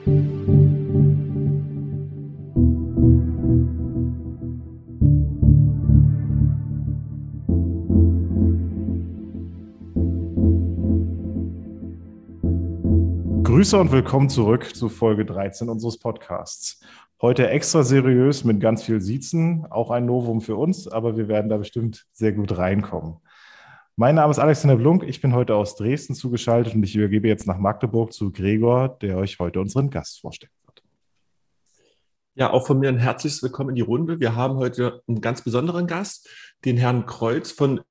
Grüße und willkommen zurück zu Folge 13 unseres Podcasts. Heute extra seriös mit ganz viel Siezen, auch ein Novum für uns, aber wir werden da bestimmt sehr gut reinkommen. Mein Name ist Alexander Blunk, ich bin heute aus Dresden zugeschaltet und ich übergebe jetzt nach Magdeburg zu Gregor, der euch heute unseren Gast vorstellen wird. Ja, auch von mir ein herzliches Willkommen in die Runde. Wir haben heute einen ganz besonderen Gast, den Herrn Kreuz von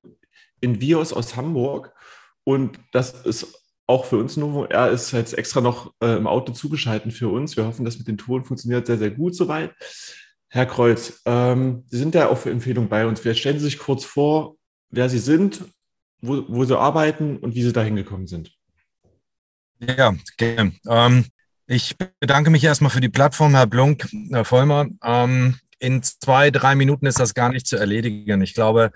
Invios aus Hamburg. Und das ist auch für uns Novo. Er ist jetzt extra noch äh, im Auto zugeschaltet für uns. Wir hoffen, dass mit dem Ton funktioniert sehr, sehr gut soweit. Herr Kreuz, ähm, Sie sind ja auch für Empfehlung bei uns. Wir stellen Sie sich kurz vor, wer Sie sind, wo, wo Sie arbeiten und wie Sie da hingekommen sind. Ja, gerne. Ähm, ich bedanke mich erstmal für die Plattform, Herr Blunk, Herr Vollmer. Ähm, in zwei, drei Minuten ist das gar nicht zu erledigen. Ich glaube,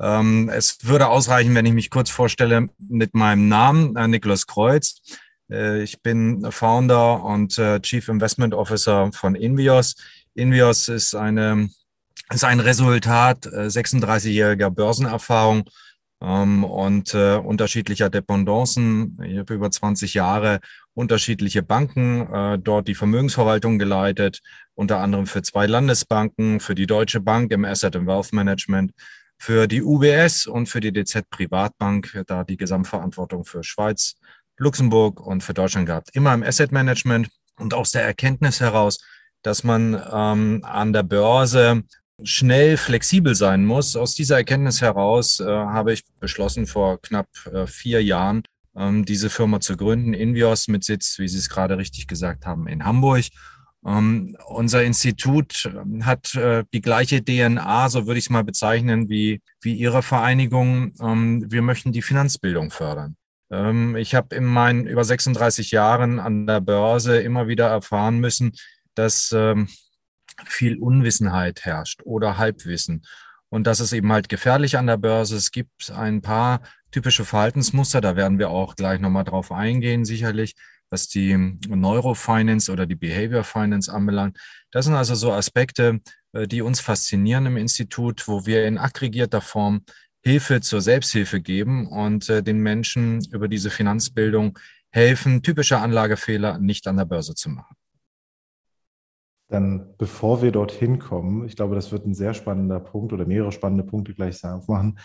ähm, es würde ausreichen, wenn ich mich kurz vorstelle mit meinem Namen, äh, Niklas Kreuz. Äh, ich bin Founder und äh, Chief Investment Officer von Invios. Invios ist eine ist ein Resultat 36-jähriger äh, Börsenerfahrung ähm, und äh, unterschiedlicher Dependancen. Ich habe über 20 Jahre unterschiedliche Banken, äh, dort die Vermögensverwaltung geleitet, unter anderem für zwei Landesbanken, für die Deutsche Bank im Asset and Wealth Management, für die UBS und für die DZ Privatbank da die Gesamtverantwortung für Schweiz, Luxemburg und für Deutschland gehabt. Immer im Asset Management und aus der Erkenntnis heraus, dass man ähm, an der Börse schnell flexibel sein muss. Aus dieser Erkenntnis heraus äh, habe ich beschlossen, vor knapp äh, vier Jahren ähm, diese Firma zu gründen, Invios mit Sitz, wie Sie es gerade richtig gesagt haben, in Hamburg. Ähm, unser Institut ähm, hat äh, die gleiche DNA, so würde ich es mal bezeichnen, wie, wie Ihre Vereinigung. Ähm, wir möchten die Finanzbildung fördern. Ähm, ich habe in meinen über 36 Jahren an der Börse immer wieder erfahren müssen, dass ähm, viel Unwissenheit herrscht oder Halbwissen. Und das ist eben halt gefährlich an der Börse. Es gibt ein paar typische Verhaltensmuster, da werden wir auch gleich nochmal drauf eingehen, sicherlich, was die Neurofinance oder die Behavior Finance anbelangt. Das sind also so Aspekte, äh, die uns faszinieren im Institut, wo wir in aggregierter Form Hilfe zur Selbsthilfe geben und äh, den Menschen über diese Finanzbildung helfen, typische Anlagefehler nicht an der Börse zu machen. Dann, bevor wir dorthin kommen, ich glaube, das wird ein sehr spannender Punkt oder mehrere spannende Punkte gleich aufmachen.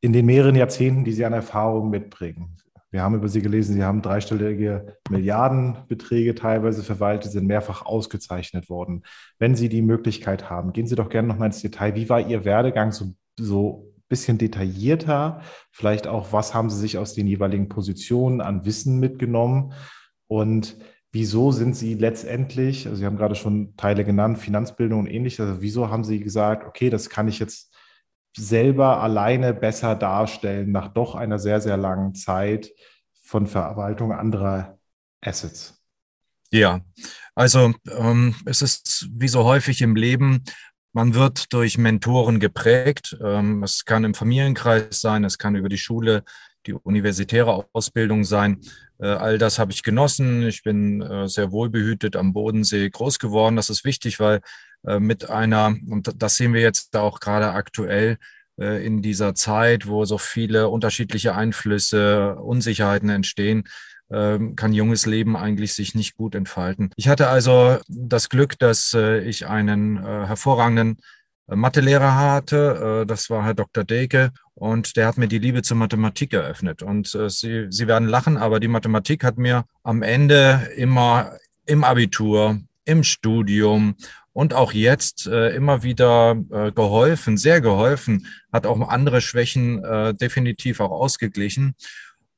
In den mehreren Jahrzehnten, die Sie an Erfahrung mitbringen, wir haben über Sie gelesen, Sie haben dreistellige Milliardenbeträge teilweise verwaltet, sind mehrfach ausgezeichnet worden. Wenn Sie die Möglichkeit haben, gehen Sie doch gerne noch mal ins Detail. Wie war Ihr Werdegang so, so ein bisschen detaillierter? Vielleicht auch, was haben Sie sich aus den jeweiligen Positionen an Wissen mitgenommen? Und wieso sind Sie letztendlich, also Sie haben gerade schon Teile genannt, Finanzbildung und ähnliches, also wieso haben Sie gesagt, okay, das kann ich jetzt selber alleine besser darstellen nach doch einer sehr, sehr langen Zeit von Verwaltung anderer Assets? Ja, also ähm, es ist wie so häufig im Leben, man wird durch Mentoren geprägt. Ähm, es kann im Familienkreis sein, es kann über die Schule, die universitäre Ausbildung sein. Äh, all das habe ich genossen. Ich bin äh, sehr wohlbehütet am Bodensee groß geworden. Das ist wichtig, weil äh, mit einer, und das sehen wir jetzt auch gerade aktuell in dieser Zeit, wo so viele unterschiedliche Einflüsse, Unsicherheiten entstehen, ähm, kann junges Leben eigentlich sich nicht gut entfalten. Ich hatte also das Glück, dass ich einen hervorragenden Mathelehrer hatte. Das war Herr Dr. Deke und der hat mir die Liebe zur Mathematik eröffnet. Und Sie, Sie werden lachen, aber die Mathematik hat mir am Ende immer im Abitur, im Studium und auch jetzt äh, immer wieder äh, geholfen, sehr geholfen, hat auch andere Schwächen äh, definitiv auch ausgeglichen,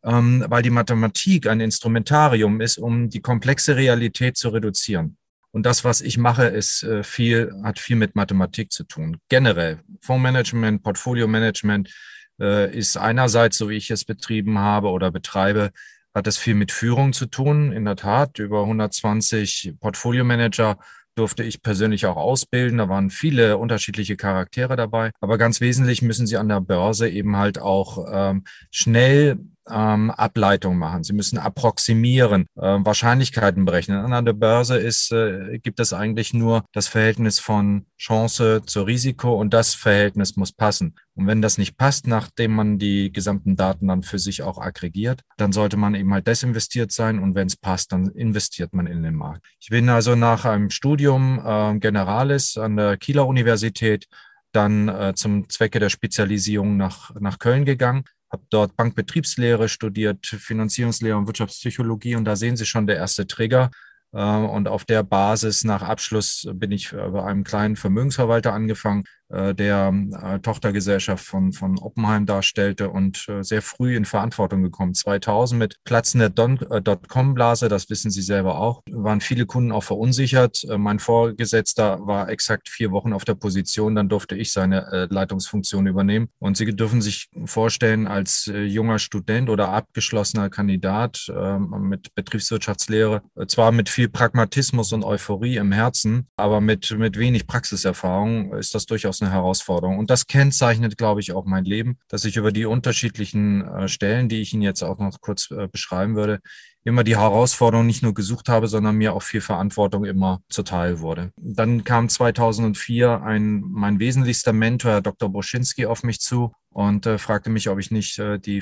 ähm, weil die Mathematik ein Instrumentarium ist, um die komplexe Realität zu reduzieren. Und das, was ich mache, ist äh, viel, hat viel mit Mathematik zu tun. Generell Fondsmanagement, Portfolio-Management äh, ist einerseits, so wie ich es betrieben habe oder betreibe, hat es viel mit Führung zu tun. In der Tat, über 120 Portfolio-Manager durfte ich persönlich auch ausbilden. Da waren viele unterschiedliche Charaktere dabei. Aber ganz wesentlich müssen sie an der Börse eben halt auch ähm, schnell ähm, Ableitungen machen. Sie müssen approximieren, äh, Wahrscheinlichkeiten berechnen. An der Börse ist, äh, gibt es eigentlich nur das Verhältnis von Chance zu Risiko und das Verhältnis muss passen. Und wenn das nicht passt, nachdem man die gesamten Daten dann für sich auch aggregiert, dann sollte man eben halt desinvestiert sein und wenn es passt, dann investiert man in den Markt. Ich bin also nach einem Studium äh, Generalis an der Kieler Universität dann äh, zum Zwecke der Spezialisierung nach, nach Köln gegangen, habe dort Bankbetriebslehre studiert, Finanzierungslehre und Wirtschaftspsychologie und da sehen Sie schon der erste Trigger. Äh, und auf der Basis nach Abschluss bin ich bei einem kleinen Vermögensverwalter angefangen, äh, der äh, Tochtergesellschaft von, von Oppenheim darstellte und äh, sehr früh in Verantwortung gekommen. 2000 mit platzender Dotcom-Blase, das wissen Sie selber auch, waren viele Kunden auch verunsichert. Mein Vorgesetzter war exakt vier Wochen auf der Position, dann durfte ich seine Leitungsfunktion übernehmen. Und Sie dürfen sich vorstellen, als junger Student oder abgeschlossener Kandidat ähm, mit Betriebswirtschaftslehre, zwar mit viel Pragmatismus und Euphorie im Herzen, aber mit, mit wenig Praxiserfahrung ist das durchaus durchaus eine Herausforderung. Und das kennzeichnet, glaube ich, auch mein Leben, dass ich über die unterschiedlichen äh, Stellen, die ich Ihnen jetzt auch noch kurz äh, beschreiben würde, immer die Herausforderung nicht nur gesucht habe, sondern mir auch viel Verantwortung immer zuteil wurde. Dann kam 2004 ein, mein wesentlichster Mentor, Dr. Boschinski, auf mich zu und äh, fragte mich, ob ich nicht äh, die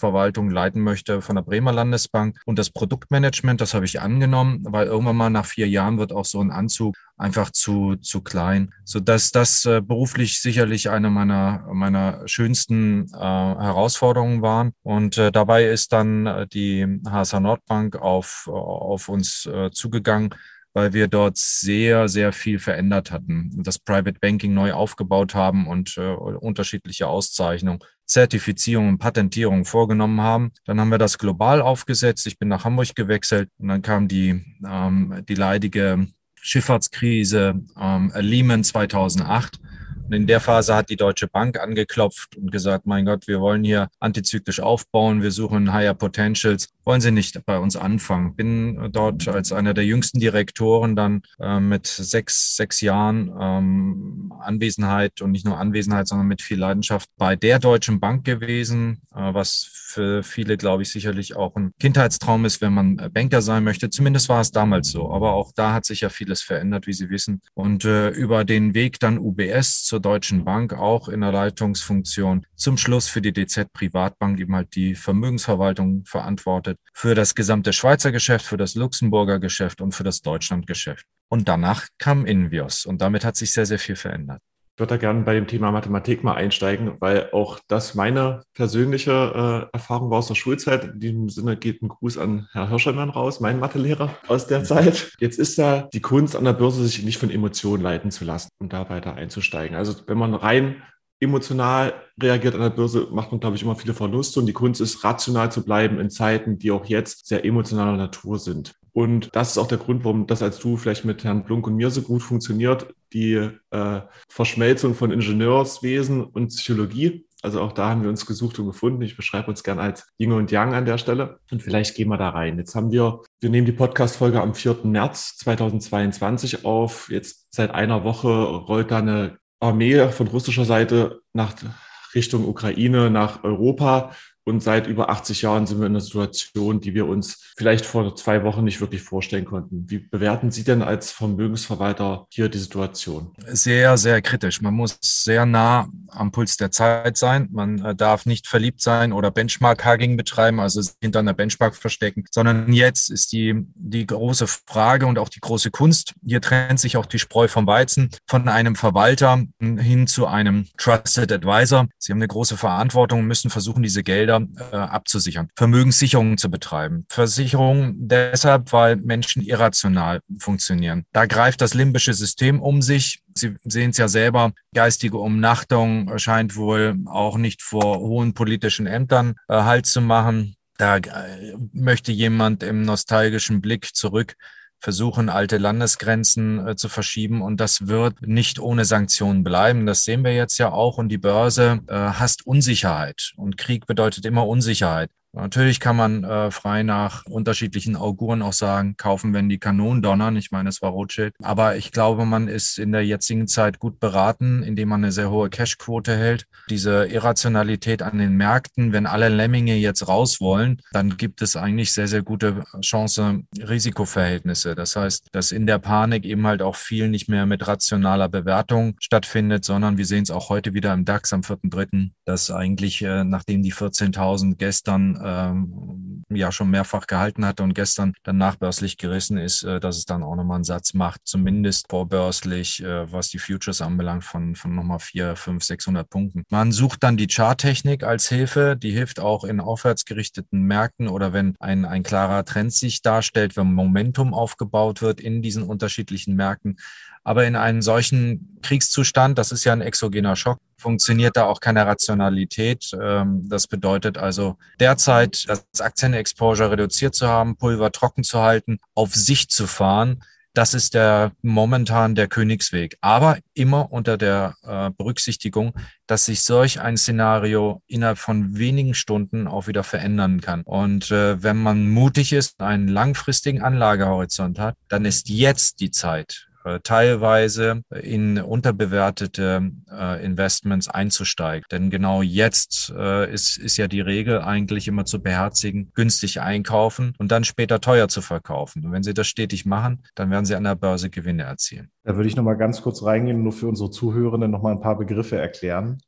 Vermögensverwaltung leiten möchte von der Bremer Landesbank und das Produktmanagement. Das habe ich angenommen, weil irgendwann mal nach vier Jahren wird auch so ein Anzug einfach zu, zu klein, sodass das äh, beruflich sicherlich eine meiner, meiner schönsten äh, Herausforderungen waren. Und äh, dabei ist dann äh, die HSH Nordbank auf, auf uns äh, zugegangen weil wir dort sehr, sehr viel verändert hatten, das Private Banking neu aufgebaut haben und äh, unterschiedliche Auszeichnungen, Zertifizierungen, Patentierungen vorgenommen haben. Dann haben wir das global aufgesetzt. Ich bin nach Hamburg gewechselt und dann kam die, ähm, die leidige Schifffahrtskrise ähm, Lehman 2008 und in der Phase hat die Deutsche Bank angeklopft und gesagt, mein Gott, wir wollen hier antizyklisch aufbauen, wir suchen Higher Potentials. Wollen Sie nicht bei uns anfangen? Bin dort als einer der jüngsten Direktoren dann äh, mit sechs, sechs Jahren ähm, Anwesenheit und nicht nur Anwesenheit, sondern mit viel Leidenschaft bei der Deutschen Bank gewesen, äh, was für viele, glaube ich, sicherlich auch ein Kindheitstraum ist, wenn man Banker sein möchte. Zumindest war es damals so. Aber auch da hat sich ja vieles verändert, wie Sie wissen. Und äh, über den Weg dann UBS zur Deutschen Bank auch in der Leitungsfunktion. Zum Schluss für die DZ Privatbank eben halt die Vermögensverwaltung verantwortet. Für das gesamte Schweizer Geschäft, für das Luxemburger Geschäft und für das Deutschlandgeschäft. Und danach kam Invios und damit hat sich sehr, sehr viel verändert. Ich würde da gerne bei dem Thema Mathematik mal einsteigen, weil auch das meine persönliche äh, Erfahrung war aus der Schulzeit. In diesem Sinne geht ein Gruß an Herr Hirschermann raus, mein Mathelehrer aus der Zeit. Jetzt ist da die Kunst an der Börse, sich nicht von Emotionen leiten zu lassen und da weiter einzusteigen. Also wenn man rein emotional reagiert an der Börse, macht man, glaube ich, immer viele Verluste. Und die Kunst ist, rational zu bleiben in Zeiten, die auch jetzt sehr emotionaler Natur sind. Und das ist auch der Grund, warum das als du vielleicht mit Herrn Blunk und mir so gut funktioniert, die äh, Verschmelzung von Ingenieurswesen und Psychologie. Also auch da haben wir uns gesucht und gefunden. Ich beschreibe uns gern als Yin und Yang an der Stelle. Und vielleicht gehen wir da rein. Jetzt haben wir, wir nehmen die Podcast-Folge am 4. März 2022 auf. Jetzt seit einer Woche rollt da eine Armee von russischer Seite nach Richtung Ukraine, nach Europa. Und seit über 80 Jahren sind wir in einer Situation, die wir uns vielleicht vor zwei Wochen nicht wirklich vorstellen konnten. Wie bewerten Sie denn als Vermögensverwalter hier die Situation? Sehr, sehr kritisch. Man muss sehr nah am Puls der Zeit sein. Man äh, darf nicht verliebt sein oder Benchmark-Hugging betreiben, also hinter einer Benchmark verstecken, sondern jetzt ist die, die große Frage und auch die große Kunst. Hier trennt sich auch die Spreu vom Weizen von einem Verwalter hin zu einem Trusted Advisor. Sie haben eine große Verantwortung und müssen versuchen, diese Gelder äh, abzusichern, Vermögenssicherungen zu betreiben. Versicherungen deshalb, weil Menschen irrational funktionieren. Da greift das limbische System um sich. Sie sehen es ja selber, geistige Umnachtung scheint wohl auch nicht vor hohen politischen Ämtern äh, Halt zu machen. Da äh, möchte jemand im nostalgischen Blick zurück versuchen, alte Landesgrenzen äh, zu verschieben. Und das wird nicht ohne Sanktionen bleiben. Das sehen wir jetzt ja auch. Und die Börse äh, hasst Unsicherheit. Und Krieg bedeutet immer Unsicherheit. Natürlich kann man äh, frei nach unterschiedlichen Auguren auch sagen, kaufen, wenn die Kanonen donnern. Ich meine, es war Rothschild. Aber ich glaube, man ist in der jetzigen Zeit gut beraten, indem man eine sehr hohe Cashquote hält. Diese Irrationalität an den Märkten, wenn alle Lemminge jetzt raus wollen, dann gibt es eigentlich sehr, sehr gute Chance-Risikoverhältnisse. Das heißt, dass in der Panik eben halt auch viel nicht mehr mit rationaler Bewertung stattfindet, sondern wir sehen es auch heute wieder im DAX am 4.3., dass eigentlich, äh, nachdem die 14.000 gestern ähm, ja schon mehrfach gehalten hatte und gestern dann nachbörslich gerissen ist, äh, dass es dann auch nochmal einen Satz macht, zumindest vorbörslich, äh, was die Futures anbelangt, von, von nochmal 4, 5, 600 Punkten. Man sucht dann die Charttechnik als Hilfe, die hilft auch in aufwärts gerichteten Märkten oder wenn ein, ein klarer Trend sich darstellt, wenn Momentum aufgebaut wird in diesen unterschiedlichen Märkten. Aber in einem solchen Kriegszustand, das ist ja ein exogener Schock, funktioniert da auch keine Rationalität. Ähm, das bedeutet also derzeit das Aktienexposure reduziert zu haben, Pulver trocken zu halten, auf sich zu fahren. Das ist der momentan der Königsweg. Aber immer unter der äh, Berücksichtigung, dass sich solch ein Szenario innerhalb von wenigen Stunden auch wieder verändern kann. Und äh, wenn man mutig ist, einen langfristigen Anlagehorizont hat, dann ist jetzt die Zeit, teilweise in unterbewertete äh, Investments einzusteigen. Denn genau jetzt äh, ist, ist ja die Regel eigentlich immer zu beherzigen, günstig einkaufen und dann später teuer zu verkaufen. Und wenn Sie das stetig machen, dann werden Sie an der Börse Gewinne erzielen. Da würde ich noch mal ganz kurz reingehen nur für unsere Zuhörenden noch mal ein paar Begriffe erklären.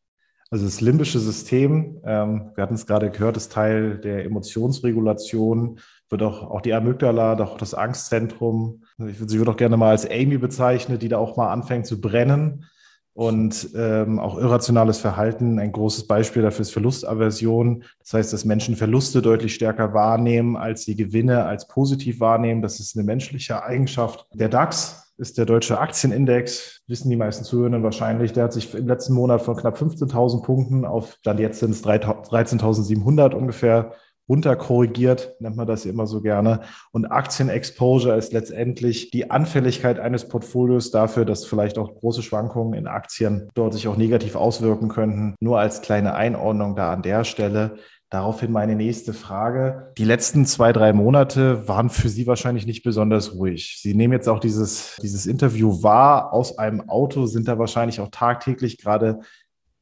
Also das limbische System, ähm, wir hatten es gerade gehört, ist Teil der Emotionsregulation, wird auch, auch die Amygdala, auch das Angstzentrum. Ich würde sie würde auch gerne mal als Amy bezeichnen, die da auch mal anfängt zu brennen. Und ähm, auch irrationales Verhalten, ein großes Beispiel dafür ist Verlustaversion. Das heißt, dass Menschen Verluste deutlich stärker wahrnehmen, als sie Gewinne als positiv wahrnehmen. Das ist eine menschliche Eigenschaft. Der DAX ist der deutsche Aktienindex, wissen die meisten Zuhörenden wahrscheinlich. Der hat sich im letzten Monat von knapp 15.000 Punkten auf, dann jetzt sind es 13.700 ungefähr, runterkorrigiert, nennt man das immer so gerne. Und Aktienexposure ist letztendlich die Anfälligkeit eines Portfolios dafür, dass vielleicht auch große Schwankungen in Aktien dort sich auch negativ auswirken könnten. Nur als kleine Einordnung da an der Stelle. Daraufhin meine nächste Frage. Die letzten zwei, drei Monate waren für Sie wahrscheinlich nicht besonders ruhig. Sie nehmen jetzt auch dieses, dieses Interview wahr aus einem Auto, sind da wahrscheinlich auch tagtäglich gerade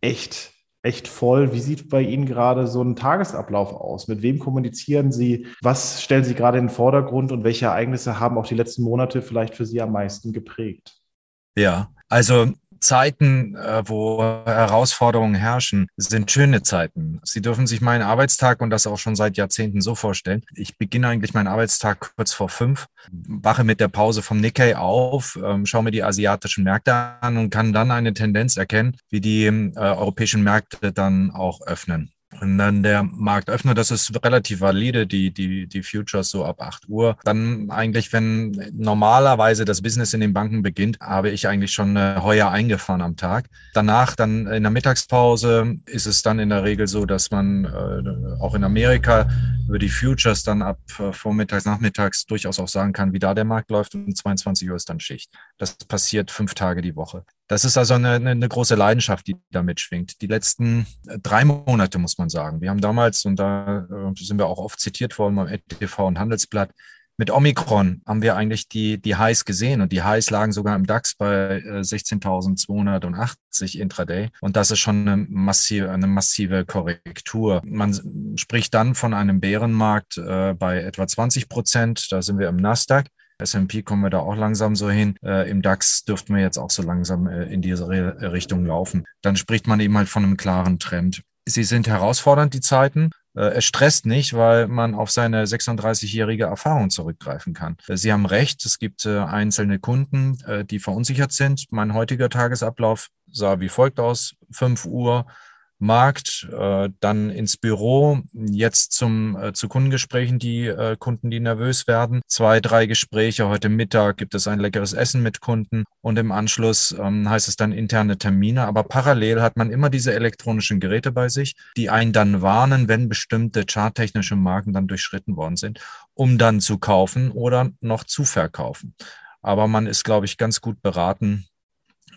echt, echt voll. Wie sieht bei Ihnen gerade so ein Tagesablauf aus? Mit wem kommunizieren Sie? Was stellen Sie gerade in den Vordergrund und welche Ereignisse haben auch die letzten Monate vielleicht für Sie am meisten geprägt? Ja, also Zeiten, äh, wo Herausforderungen herrschen, sind schöne Zeiten. Sie dürfen sich meinen Arbeitstag und das auch schon seit Jahrzehnten so vorstellen. Ich beginne eigentlich meinen Arbeitstag kurz vor fünf, wache mit der Pause vom Nikkei auf, ähm, schaue mir die asiatischen Märkte an und kann dann eine Tendenz erkennen, wie die äh, europäischen Märkte dann auch öffnen. Und dann der Marktöffner, das ist relativ valide, die, die, die Futures so ab 8 Uhr. Dann eigentlich, wenn normalerweise das Business in den Banken beginnt, habe ich eigentlich schon äh, heuer eingefahren am Tag. Danach, dann in der Mittagspause, ist es dann in der Regel so, dass man äh, auch in Amerika über die Futures dann ab äh, vormittags, nachmittags durchaus auch sagen kann, wie da der Markt läuft. Und 22 Uhr ist dann Schicht. Das passiert fünf Tage die Woche. Das ist also eine, eine große Leidenschaft, die da mitschwingt. Die letzten äh, drei Monate, muss man sagen. Wir haben damals, und da äh, sind wir auch oft zitiert worden beim ETV und Handelsblatt, mit Omikron haben wir eigentlich die, die Highs gesehen und die Highs lagen sogar im DAX bei 16.280 äh, intraday. Und das ist schon eine massive, eine massive Korrektur. Man spricht dann von einem Bärenmarkt bei etwa 20 Prozent. Da sind wir im Nasdaq. S&P kommen wir da auch langsam so hin. Äh, Im DAX dürften wir jetzt auch so langsam äh, in diese Richtung laufen. Dann spricht man eben halt von einem klaren Trend. Sie sind herausfordernd, die Zeiten. Äh, es stresst nicht, weil man auf seine 36-jährige Erfahrung zurückgreifen kann. Äh, Sie haben recht, es gibt äh, einzelne Kunden, die verunsichert sind. Mein heutiger Tagesablauf sah wie folgt aus. 5 Uhr Markt, äh, dann ins Büro, jetzt zum, äh, zu Kundengesprächen, die äh, Kunden, die nervös werden. Zwei, drei Gespräche. Heute Mittag gibt es ein leckeres Essen mit Kunden und im Anschluss ähm, heißt es dann interne Termine. Aber parallel hat man immer diese elektronischen Geräte bei sich, die einen dann warnen, wenn bestimmte charttechnische Marken dann durchschritten worden sind, um dann zu kaufen oder noch zu verkaufen. Aber man ist, glaube ich, ganz gut beraten,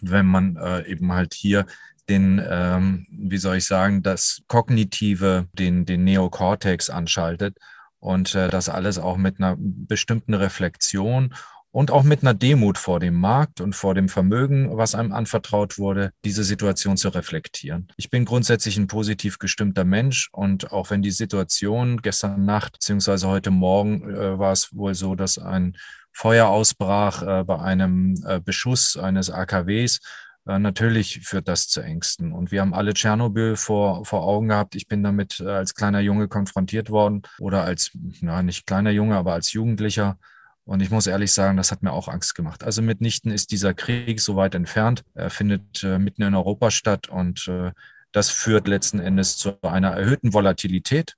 wenn man eben halt hier den, ähm, wie soll ich sagen, das Kognitive, den, den Neokortex anschaltet und äh, das alles auch mit einer bestimmten Reflexion und auch mit einer Demut vor dem Markt und vor dem Vermögen, was einem anvertraut wurde, diese Situation zu reflektieren. Ich bin grundsätzlich ein positiv gestimmter Mensch und auch wenn die Situation gestern Nacht beziehungsweise heute Morgen äh, war es wohl so, dass ein Feuer ausbrach äh, bei einem äh, Beschuss eines AKWs, natürlich führt das zu Ängsten. Und wir haben alle Tschernobyl vor, vor Augen gehabt. Ich bin damit äh, als kleiner Junge konfrontiert worden oder als, na, nicht kleiner Junge, aber als Jugendlicher. Und ich muss ehrlich sagen, das hat mir auch Angst gemacht. Also mitnichten ist dieser Krieg so weit entfernt. Er findet äh, mitten in Europa statt und äh, das führt letzten Endes zu einer erhöhten Volatilität,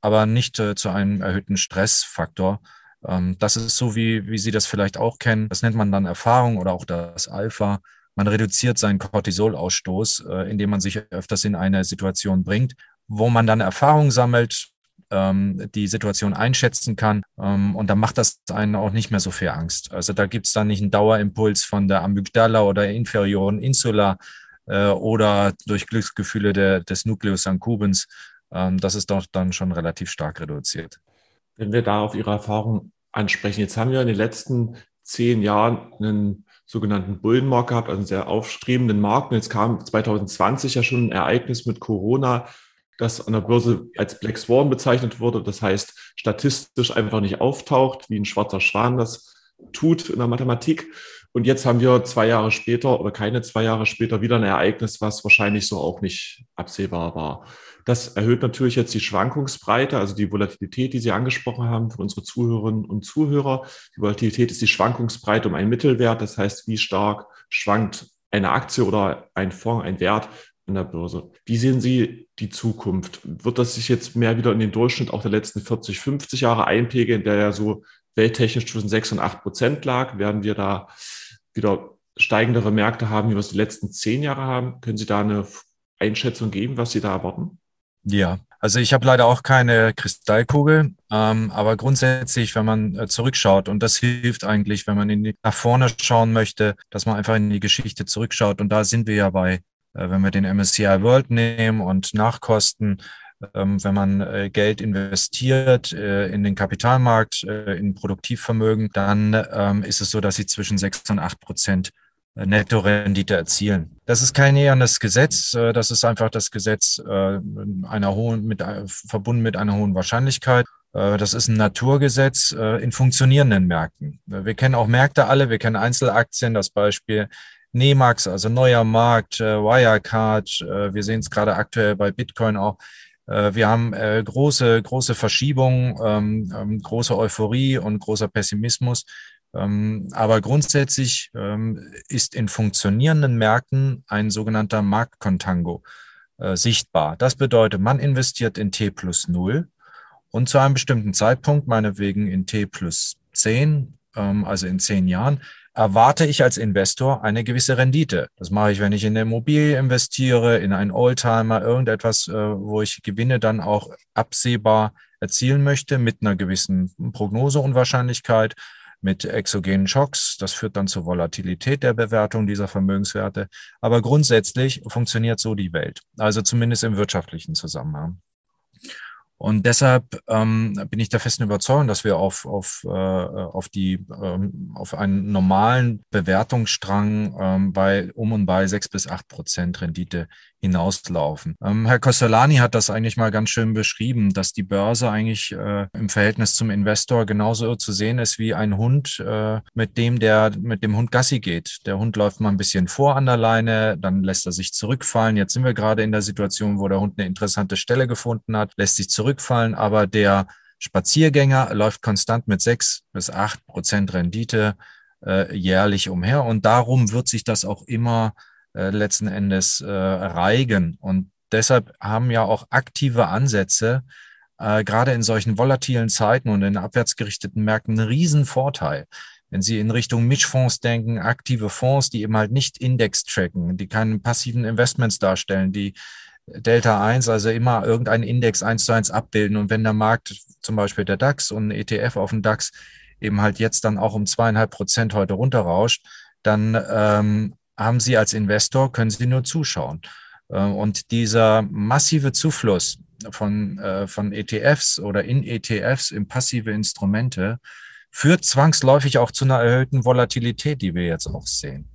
aber nicht äh, zu einem erhöhten Stressfaktor. Ähm, das ist so, wie, wie Sie das vielleicht auch kennen. Das nennt man dann Erfahrung oder auch das Alpha. Man reduziert seinen Cortisolausstoß, äh, indem man sich öfters in eine Situation bringt, wo man dann Erfahrung sammelt, ähm, die Situation einschätzen kann. Ähm, und dann macht das einen auch nicht mehr so viel Angst. Also da gibt es dann nicht einen Dauerimpuls von der Amygdala oder inferioren Insula äh, oder durch Glücksgefühle der, des Nucleus accumbens. Ähm, das ist doch dann schon relativ stark reduziert. Wenn wir da auf Ihre Erfahrung ansprechen, jetzt haben wir in den letzten zehn Jahren einen sogenannten Bullenmarkt gehabt, also einen sehr aufstrebenden Markt. Und jetzt kam 2020 ja schon ein Ereignis mit Corona, das an der Börse als Black Swan bezeichnet wurde. Das heißt, statistisch einfach nicht auftaucht, wie ein schwarzer Schwan das tut in der Mathematik. Und jetzt haben wir zwei Jahre später oder keine zwei Jahre später wieder ein Ereignis, was wahrscheinlich so auch nicht absehbar war. Das erhöht natürlich jetzt die Schwankungsbreite, also die Volatilität, die Sie angesprochen haben für unsere Zuhörerinnen und Zuhörer. Die Volatilität ist die Schwankungsbreite um einen Mittelwert, das heißt, wie stark schwankt eine Aktie oder ein Fonds, ein Wert an der Börse. Wie sehen Sie die Zukunft? Wird das sich jetzt mehr wieder in den Durchschnitt auch der letzten 40, 50 Jahre einpegeln, der ja so welttechnisch zwischen 6 und 8 Prozent lag? Werden wir da wieder steigendere Märkte haben, wie wir es die letzten zehn Jahre haben? Können Sie da eine Einschätzung geben, was Sie da erwarten? Ja, also ich habe leider auch keine Kristallkugel, ähm, aber grundsätzlich, wenn man äh, zurückschaut, und das hilft eigentlich, wenn man die, nach vorne schauen möchte, dass man einfach in die Geschichte zurückschaut. Und da sind wir ja bei äh, wenn wir den MSCI World nehmen und Nachkosten, ähm, wenn man äh, Geld investiert äh, in den Kapitalmarkt, in Produktivvermögen, dann ähm, ist es so, dass sie zwischen sechs und acht Prozent Netto-Rendite erzielen. Das ist kein näherndes Gesetz, das ist einfach das Gesetz einer hohen, mit, verbunden mit einer hohen Wahrscheinlichkeit. Das ist ein Naturgesetz in funktionierenden Märkten. Wir kennen auch Märkte alle, wir kennen Einzelaktien, das Beispiel Nemax, also neuer Markt, äh, Wirecard, äh, wir sehen es gerade aktuell bei Bitcoin auch. Äh, wir haben äh, große, große Verschiebungen, ähm, ähm, große Euphorie und großer Pessimismus. Ähm, aber grundsätzlich ähm, ist in funktionierenden Märkten ein sogenannter Marktkontango äh, sichtbar. Das bedeutet, man investiert in T plus null und zu einem bestimmten Zeitpunkt, meinetwegen in T plus zehn, ähm, also in zehn Jahren, erwarte ich als Investor eine gewisse Rendite. Das mache ich, wenn ich in eine Immobilie investiere, in einen Oldtimer, irgendetwas, äh, wo ich Gewinne dann auch absehbar erzielen möchte mit einer gewissen Prognoseunwahrscheinlichkeit, mit exogenen Schocks. Das führt dann zur Volatilität der Bewertung dieser Vermögenswerte. Aber grundsätzlich funktioniert so die Welt, also zumindest im wirtschaftlichen Zusammenhang. Und deshalb ähm, bin ich der festen Überzeugung, dass wir auf, auf, äh, auf, die, ähm, auf einen normalen Bewertungsstrang ähm, bei um und bei sechs bis acht Prozent Rendite hinauslaufen. Ähm, Herr Costellani hat das eigentlich mal ganz schön beschrieben, dass die Börse eigentlich äh, im Verhältnis zum Investor genauso zu sehen ist wie ein Hund, äh, mit dem der mit dem Hund Gassi geht. Der Hund läuft mal ein bisschen vor an der Leine, dann lässt er sich zurückfallen. Jetzt sind wir gerade in der Situation, wo der Hund eine interessante Stelle gefunden hat, lässt sich zurückfallen, aber der Spaziergänger läuft konstant mit sechs bis acht Prozent Rendite äh, jährlich umher und darum wird sich das auch immer äh, letzten Endes äh, reigen. Und deshalb haben ja auch aktive Ansätze, äh, gerade in solchen volatilen Zeiten und in abwärtsgerichteten Märkten, einen riesen Vorteil. Wenn Sie in Richtung Mischfonds denken, aktive Fonds, die eben halt nicht Index tracken, die keinen passiven Investments darstellen, die Delta 1, also immer irgendeinen Index eins zu eins abbilden. Und wenn der Markt, zum Beispiel der DAX und ein ETF auf dem DAX, eben halt jetzt dann auch um zweieinhalb Prozent heute runterrauscht, dann ähm, haben Sie als Investor, können Sie nur zuschauen. Äh, und dieser massive Zufluss von, äh, von ETFs oder in ETFs in passive Instrumente führt zwangsläufig auch zu einer erhöhten Volatilität, die wir jetzt auch sehen.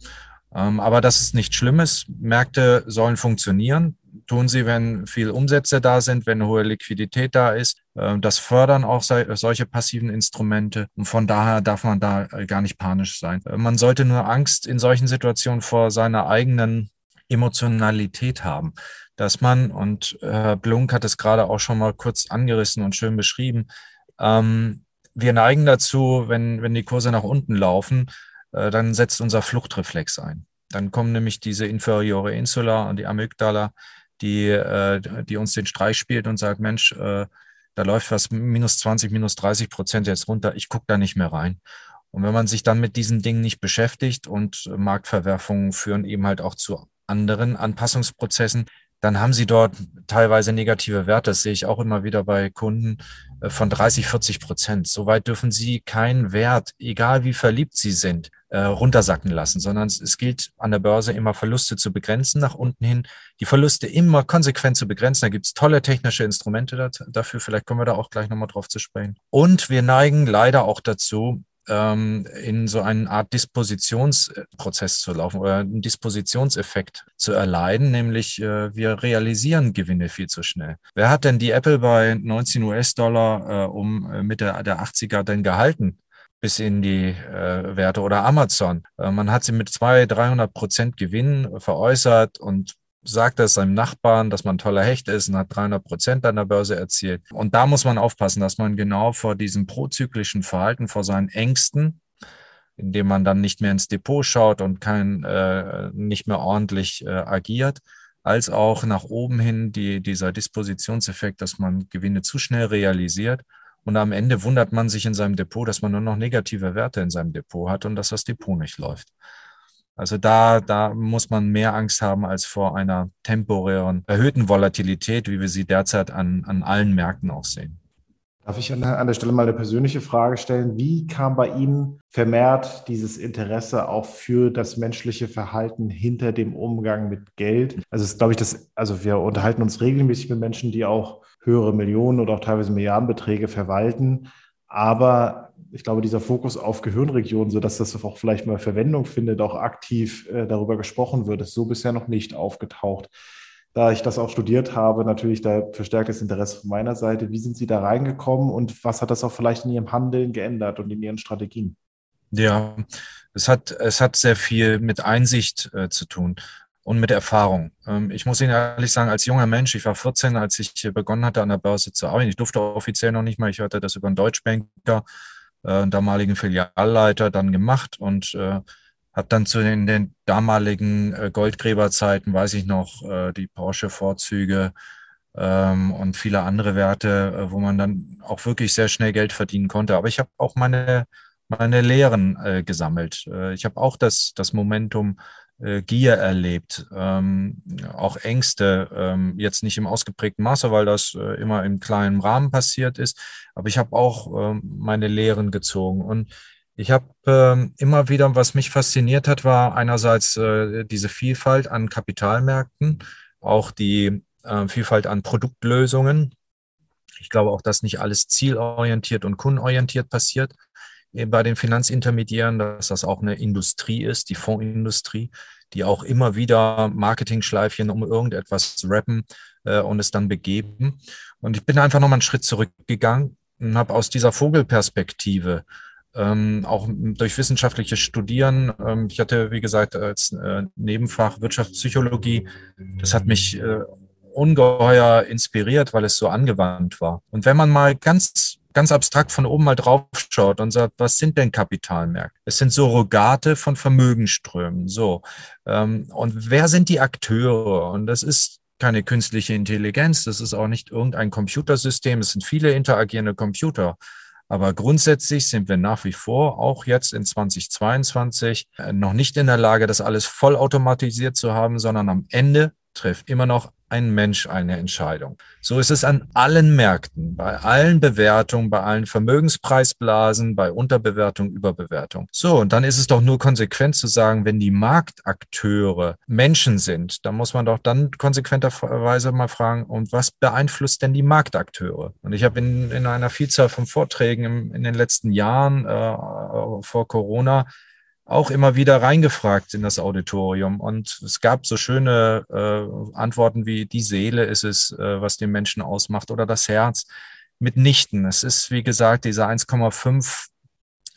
Ähm, aber das ist nichts Schlimmes. Märkte sollen funktionieren. Tun sie, wenn viel Umsätze da sind, wenn hohe Liquidität da ist. Ähm, das fördern auch solche passiven Instrumente. Und von daher darf man da äh, gar nicht panisch sein. Äh, man sollte nur Angst in solchen Situationen vor seiner eigenen Emotionalität haben, dass man, und Herr Blunk hat es gerade auch schon mal kurz angerissen und schön beschrieben, ähm, wir neigen dazu, wenn, wenn die Kurse nach unten laufen, äh, dann setzt unser Fluchtreflex ein. Dann kommen nämlich diese inferiore Insula und die Amygdala, die, äh, die uns den Streich spielt und sagt, Mensch, äh, da läuft was minus 20, minus 30 Prozent jetzt runter, ich gucke da nicht mehr rein. Und wenn man sich dann mit diesen Dingen nicht beschäftigt und Marktverwerfungen führen eben halt auch zu anderen Anpassungsprozessen, dann haben sie dort teilweise negative Werte. Das sehe ich auch immer wieder bei Kunden äh, von 30, 40 Prozent. Soweit dürfen sie keinen Wert, egal wie verliebt sie sind, äh, runtersacken lassen, sondern es gilt an der Börse immer Verluste zu begrenzen nach unten hin, die Verluste immer konsequent zu begrenzen. Da gibt es tolle technische Instrumente dafür. Vielleicht kommen wir da auch gleich nochmal drauf zu sprechen. Und wir neigen leider auch dazu, ähm, in so eine Art Dispositionsprozess zu laufen oder einen Dispositionseffekt zu erleiden, nämlich äh, wir realisieren Gewinne viel zu schnell. Wer hat denn die Apple bei 19 US-Dollar äh, um äh, Mitte der 80er denn gehalten? Bis in die äh, Werte oder Amazon. Äh, man hat sie mit 200, 300 Prozent Gewinn veräußert und sagt es seinem Nachbarn, dass man ein toller Hecht ist und hat 300 Prozent an der Börse erzielt. Und da muss man aufpassen, dass man genau vor diesem prozyklischen Verhalten, vor seinen Ängsten, indem man dann nicht mehr ins Depot schaut und kein, äh, nicht mehr ordentlich äh, agiert, als auch nach oben hin die, dieser Dispositionseffekt, dass man Gewinne zu schnell realisiert. Und am Ende wundert man sich in seinem Depot, dass man nur noch negative Werte in seinem Depot hat und dass das Depot nicht läuft. Also da, da muss man mehr Angst haben als vor einer temporären erhöhten Volatilität, wie wir sie derzeit an, an allen Märkten auch sehen. Darf ich an der, an der Stelle mal eine persönliche Frage stellen? Wie kam bei Ihnen vermehrt dieses Interesse auch für das menschliche Verhalten hinter dem Umgang mit Geld? Also ist, glaube ich, das, also wir unterhalten uns regelmäßig mit Menschen, die auch höhere Millionen oder auch teilweise Milliardenbeträge verwalten. Aber ich glaube, dieser Fokus auf Gehirnregionen, sodass das auch vielleicht mal Verwendung findet, auch aktiv äh, darüber gesprochen wird, ist so bisher noch nicht aufgetaucht. Da ich das auch studiert habe, natürlich da verstärktes Interesse von meiner Seite. Wie sind Sie da reingekommen und was hat das auch vielleicht in Ihrem Handeln geändert und in Ihren Strategien? Ja, es hat, es hat sehr viel mit Einsicht äh, zu tun und mit Erfahrung. Ähm, ich muss Ihnen ehrlich sagen, als junger Mensch, ich war 14, als ich begonnen hatte, an der Börse zu arbeiten. Ich durfte offiziell noch nicht mal, ich hörte das über einen Deutschbanker äh, damaligen Filialleiter dann gemacht und äh, habe dann zu den, den damaligen äh, Goldgräberzeiten, weiß ich noch, äh, die Porsche-Vorzüge ähm, und viele andere Werte, äh, wo man dann auch wirklich sehr schnell Geld verdienen konnte. Aber ich habe auch meine, meine Lehren äh, gesammelt. Äh, ich habe auch das, das Momentum äh, Gier erlebt, ähm, auch Ängste, ähm, jetzt nicht im ausgeprägten Maße, weil das äh, immer im kleinen Rahmen passiert ist, aber ich habe auch äh, meine Lehren gezogen und ich habe äh, immer wieder, was mich fasziniert hat, war einerseits äh, diese Vielfalt an Kapitalmärkten, auch die äh, Vielfalt an Produktlösungen. Ich glaube auch, dass nicht alles zielorientiert und kundenorientiert passiert bei den Finanzintermediären, dass das auch eine Industrie ist, die Fondsindustrie, die auch immer wieder Marketing-Schleifchen um irgendetwas rappen äh, und es dann begeben. Und ich bin einfach nochmal einen Schritt zurückgegangen und habe aus dieser Vogelperspektive ähm, auch durch wissenschaftliches Studieren, ähm, ich hatte, wie gesagt, als äh, Nebenfach Wirtschaftspsychologie, das hat mich äh, ungeheuer inspiriert, weil es so angewandt war. Und wenn man mal ganz ganz abstrakt von oben mal drauf schaut und sagt, was sind denn Kapitalmärkte? Es sind Surrogate von Vermögensströmen. So. Ähm, und wer sind die Akteure? Und das ist keine künstliche Intelligenz, das ist auch nicht irgendein Computersystem, es sind viele interagierende Computer. Aber grundsätzlich sind wir nach wie vor, auch jetzt in 2022, äh, noch nicht in der Lage, das alles vollautomatisiert zu haben, sondern am Ende trifft immer noch ein Mensch eine Entscheidung. So ist es an allen Märkten, bei allen Bewertungen, bei allen Vermögenspreisblasen, bei Unterbewertung, Überbewertung. So, und dann ist es doch nur konsequent zu sagen, wenn die Marktakteure Menschen sind, dann muss man doch dann konsequenterweise mal fragen, und was beeinflusst denn die Marktakteure? Und ich habe in, in einer Vielzahl von Vorträgen im, in den letzten Jahren äh, vor Corona auch immer wieder reingefragt in das Auditorium. Und es gab so schöne äh, Antworten wie die Seele ist es, äh, was den Menschen ausmacht oder das Herz. Mitnichten. Es ist, wie gesagt, diese 1,5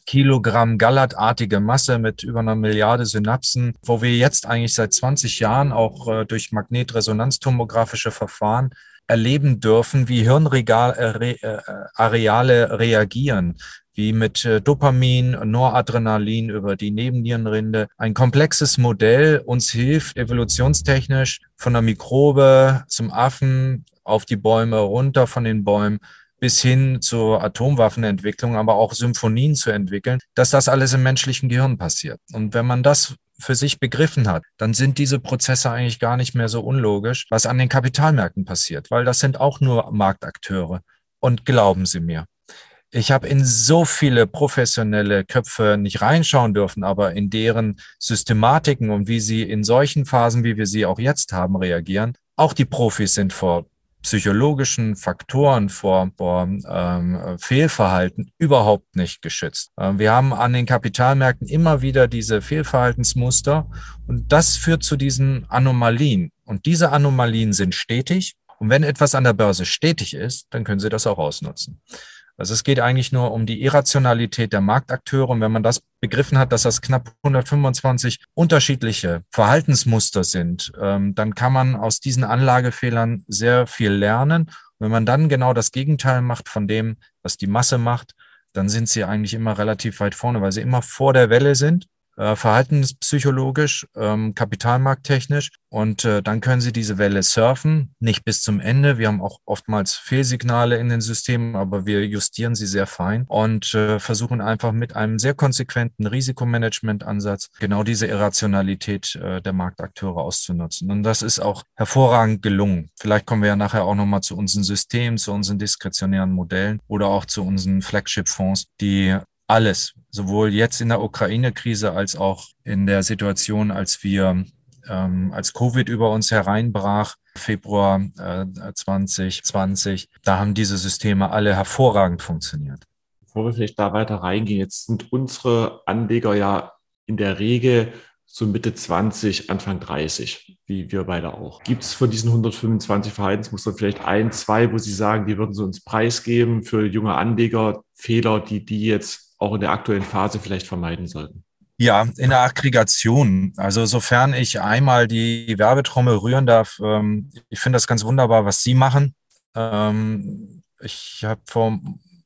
Kilogramm gallertartige Masse mit über einer Milliarde Synapsen, wo wir jetzt eigentlich seit 20 Jahren auch äh, durch Magnetresonanztomografische Verfahren erleben dürfen, wie Hirnareale äh, äh, reagieren, wie mit äh, Dopamin, Noradrenalin über die Nebennierenrinde. Ein komplexes Modell uns hilft, evolutionstechnisch von der Mikrobe zum Affen auf die Bäume, runter von den Bäumen bis hin zur Atomwaffenentwicklung, aber auch Symphonien zu entwickeln, dass das alles im menschlichen Gehirn passiert. Und wenn man das für sich begriffen hat, dann sind diese Prozesse eigentlich gar nicht mehr so unlogisch, was an den Kapitalmärkten passiert, weil das sind auch nur Marktakteure. Und glauben Sie mir, ich habe in so viele professionelle Köpfe nicht reinschauen dürfen, aber in deren Systematiken und wie sie in solchen Phasen, wie wir sie auch jetzt haben, reagieren. Auch die Profis sind vor psychologischen Faktoren, vor, ähm, Fehlverhalten überhaupt nicht geschützt. Ähm, wir haben an den Kapitalmärkten immer wieder diese Fehlverhaltensmuster und das führt zu diesen Anomalien. Und diese Anomalien sind stetig. Und wenn etwas an der Börse stetig ist, dann können Sie das auch ausnutzen. Also es geht eigentlich nur um die Irrationalität der Marktakteure. Und wenn man das begriffen hat, dass das knapp 125 unterschiedliche Verhaltensmuster sind, ähm, dann kann man aus diesen Anlagefehlern sehr viel lernen. Und wenn man dann genau das Gegenteil macht von dem, was die Masse macht, dann sind sie eigentlich immer relativ weit vorne, weil sie immer vor der Welle sind äh, verhaltenspsychologisch, ähm, kapitalmarkttechnisch. Und äh, dann können Sie diese Welle surfen, nicht bis zum Ende. Wir haben auch oftmals Fehlsignale in den Systemen, aber wir justieren sie sehr fein und äh, versuchen einfach mit einem sehr konsequenten Risikomanagementansatz genau diese Irrationalität äh, der Marktakteure auszunutzen. Und das ist auch hervorragend gelungen. Vielleicht kommen wir ja nachher auch nochmal zu unseren Systemen, zu unseren diskretionären Modellen oder auch zu unseren Flagship-Fonds, die alles, sowohl jetzt in der Ukraine-Krise als auch in der Situation, als wir ähm, als Covid über uns hereinbrach, Februar äh, 2020, da haben diese Systeme alle hervorragend funktioniert. Bevor wir vielleicht da weiter reingehen, jetzt sind unsere Anleger ja in der Regel so Mitte 20, Anfang 30, wie wir beide auch. Gibt es von diesen 125 Verhaltensmustern vielleicht ein, zwei, wo Sie sagen, die würden Sie uns preisgeben für junge Anleger, Fehler, die die jetzt auch in der aktuellen Phase vielleicht vermeiden sollten? Ja, in der Aggregation. Also sofern ich einmal die Werbetrommel rühren darf, ähm, ich finde das ganz wunderbar, was Sie machen. Ähm, ich habe vor